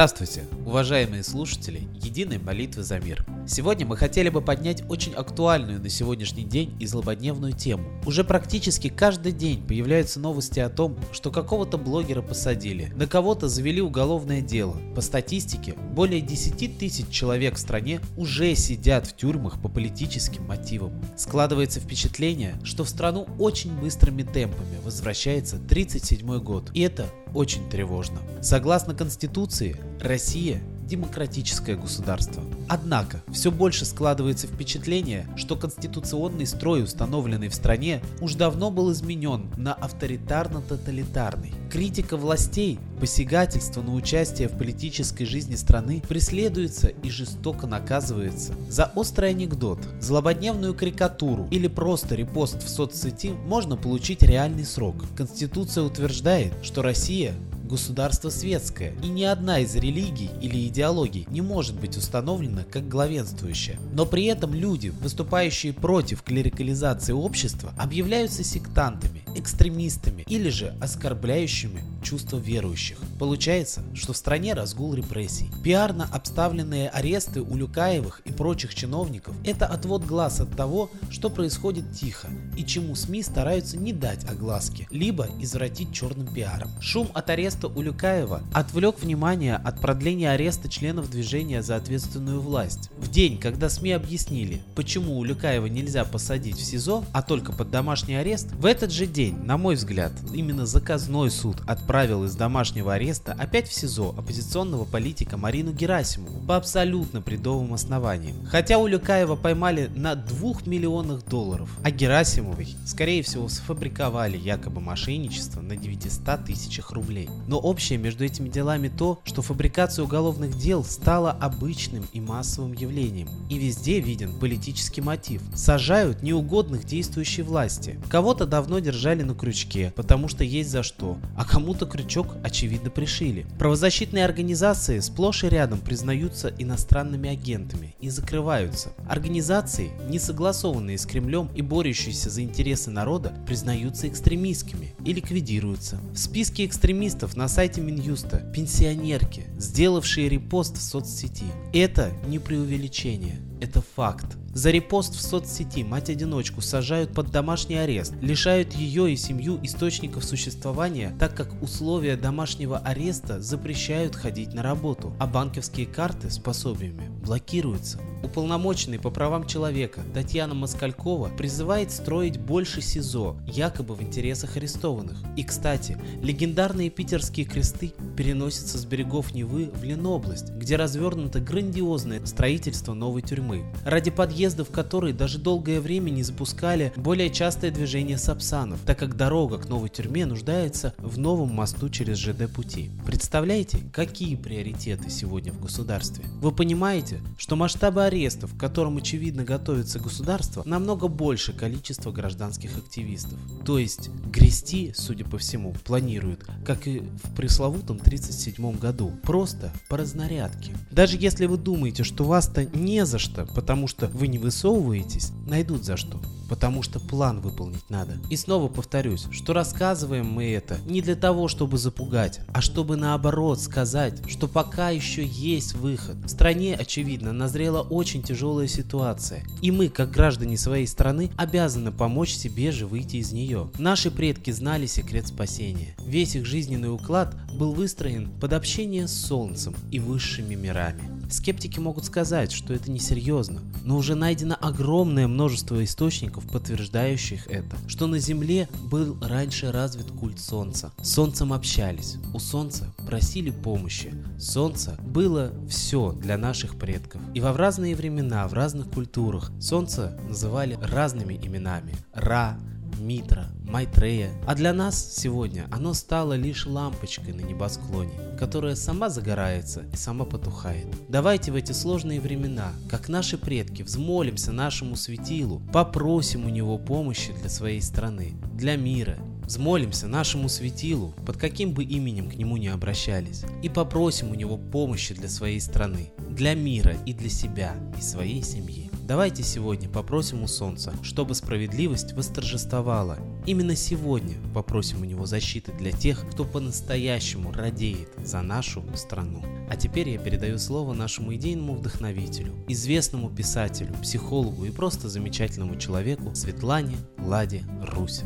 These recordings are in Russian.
Здравствуйте, уважаемые слушатели Единой молитвы за мир. Сегодня мы хотели бы поднять очень актуальную на сегодняшний день и злободневную тему. Уже практически каждый день появляются новости о том, что какого-то блогера посадили, на кого-то завели уголовное дело. По статистике, более 10 тысяч человек в стране уже сидят в тюрьмах по политическим мотивам. Складывается впечатление, что в страну очень быстрыми темпами возвращается 37 год. И это очень тревожно. Согласно Конституции, Россия демократическое государство. Однако, все больше складывается впечатление, что конституционный строй, установленный в стране, уж давно был изменен на авторитарно-тоталитарный. Критика властей, посягательство на участие в политической жизни страны преследуется и жестоко наказывается. За острый анекдот, злободневную карикатуру или просто репост в соцсети можно получить реальный срок. Конституция утверждает, что Россия государство светское, и ни одна из религий или идеологий не может быть установлена как главенствующая. Но при этом люди, выступающие против клерикализации общества, объявляются сектантами, экстремистами или же оскорбляющими чувства верующих. Получается, что в стране разгул репрессий. Пиарно обставленные аресты у Люкаевых и прочих чиновников – это отвод глаз от того, что происходит тихо и чему СМИ стараются не дать огласки, либо извратить черным пиаром. Шум от ареста у Люкаева отвлек внимание от продления ареста членов движения за ответственную власть. В день, когда СМИ объяснили, почему у Люкаева нельзя посадить в СИЗО, а только под домашний арест, в этот же день, на мой взгляд, именно заказной суд отправил из домашнего ареста опять в СИЗО оппозиционного политика Марину Герасимову по абсолютно бредовым основаниям. Хотя у Люкаева поймали на 2 миллионах долларов, а Герасимовой, скорее всего, сфабриковали якобы мошенничество на 900 тысячах рублей. Но общее между этими делами то, что фабрикация уголовных дел стала обычным и массовым явлением. И везде виден политический мотив. Сажают неугодных действующей власти. Кого-то давно держали на крючке, потому что есть за что, а кому-то крючок очевидно пришили. Правозащитные организации сплошь и рядом признаются иностранными агентами и закрываются. Организации, не согласованные с Кремлем и борющиеся за интересы народа, признаются экстремистскими и ликвидируются. В списке экстремистов на сайте Минюста пенсионерки, сделавшие репост в соцсети. Это не преувеличение, это факт. За репост в соцсети мать-одиночку сажают под домашний арест, лишают ее и семью источников существования, так как условия домашнего ареста запрещают ходить на работу, а банковские карты с пособиями блокируются. Уполномоченный по правам человека Татьяна Москалькова призывает строить больше СИЗО, якобы в интересах арестованных. И, кстати, легендарные питерские кресты переносятся с берегов Невы в Ленобласть, где развернуто грандиозное строительство новой тюрьмы, ради подъезда в которой даже долгое время не запускали более частое движение сапсанов, так как дорога к новой тюрьме нуждается в новом мосту через ЖД пути. Представляете, какие приоритеты сегодня в государстве? Вы понимаете, что масштабы арестов, к которым очевидно готовится государство, намного больше количества гражданских активистов. То есть грести, судя по всему, планируют, как и в пресловутом 1937 году, просто по разнарядке. Даже если вы думаете, что вас-то не за что, потому что вы не высовываетесь, найдут за что потому что план выполнить надо. И снова повторюсь, что рассказываем мы это не для того, чтобы запугать, а чтобы наоборот сказать, что пока еще есть выход. В стране, очевидно, назрела очень тяжелая ситуация, и мы, как граждане своей страны, обязаны помочь себе же выйти из нее. Наши предки знали секрет спасения. Весь их жизненный уклад был выстроен под общение с Солнцем и высшими мирами. Скептики могут сказать, что это несерьезно, но уже найдено огромное множество источников, подтверждающих это, что на Земле был раньше развит культ Солнца. С Солнцем общались, у Солнца просили помощи. Солнце было все для наших предков. И во разные времена, в разных культурах Солнце называли разными именами. Ра, Митра, Майтрея. А для нас сегодня оно стало лишь лампочкой на небосклоне, которая сама загорается и сама потухает. Давайте в эти сложные времена, как наши предки, взмолимся нашему светилу, попросим у него помощи для своей страны, для мира Взмолимся нашему светилу, под каким бы именем к нему не обращались, и попросим у него помощи для своей страны, для мира и для себя и своей семьи. Давайте сегодня попросим у Солнца, чтобы справедливость восторжествовала. Именно сегодня попросим у него защиты для тех, кто по-настоящему радеет за нашу страну. А теперь я передаю слово нашему идейному вдохновителю, известному писателю, психологу и просто замечательному человеку Светлане Ладе Русь.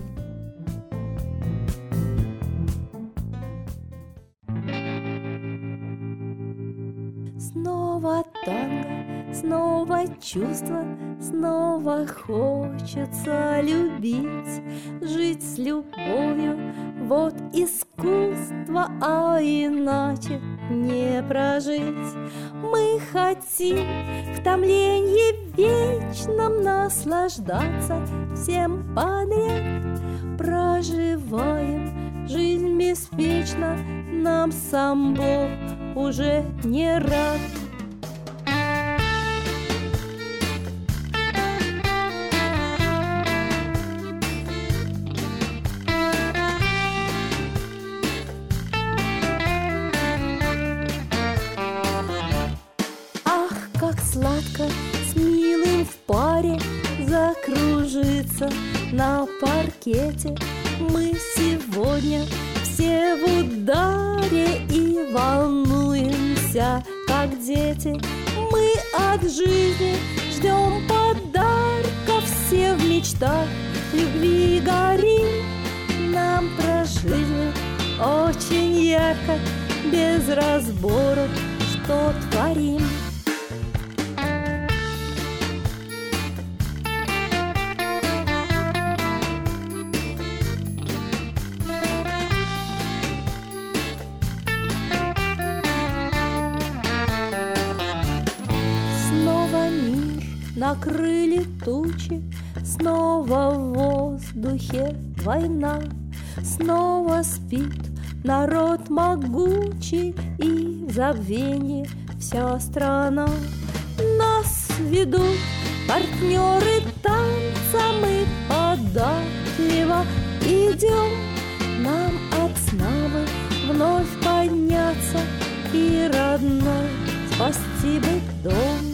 Снова чувство, снова хочется любить, жить с любовью, вот искусство, а иначе не прожить. Мы хотим в томлении вечном наслаждаться всем подряд, проживаем жизнь беспечно, нам сам Бог уже не рад. Закружиться на паркете. Мы сегодня все в ударе и волнуемся, как дети. Мы от жизни ждем подарков, все в мечтах любви горим. Нам про жизнь очень ярко, без разбору, накрыли тучи, Снова в воздухе война, Снова спит народ могучий. И в забвении вся страна. Нас ведут партнеры танца, Мы податливо идем, Нам от сна бы вновь подняться. И родной спасти бы дом.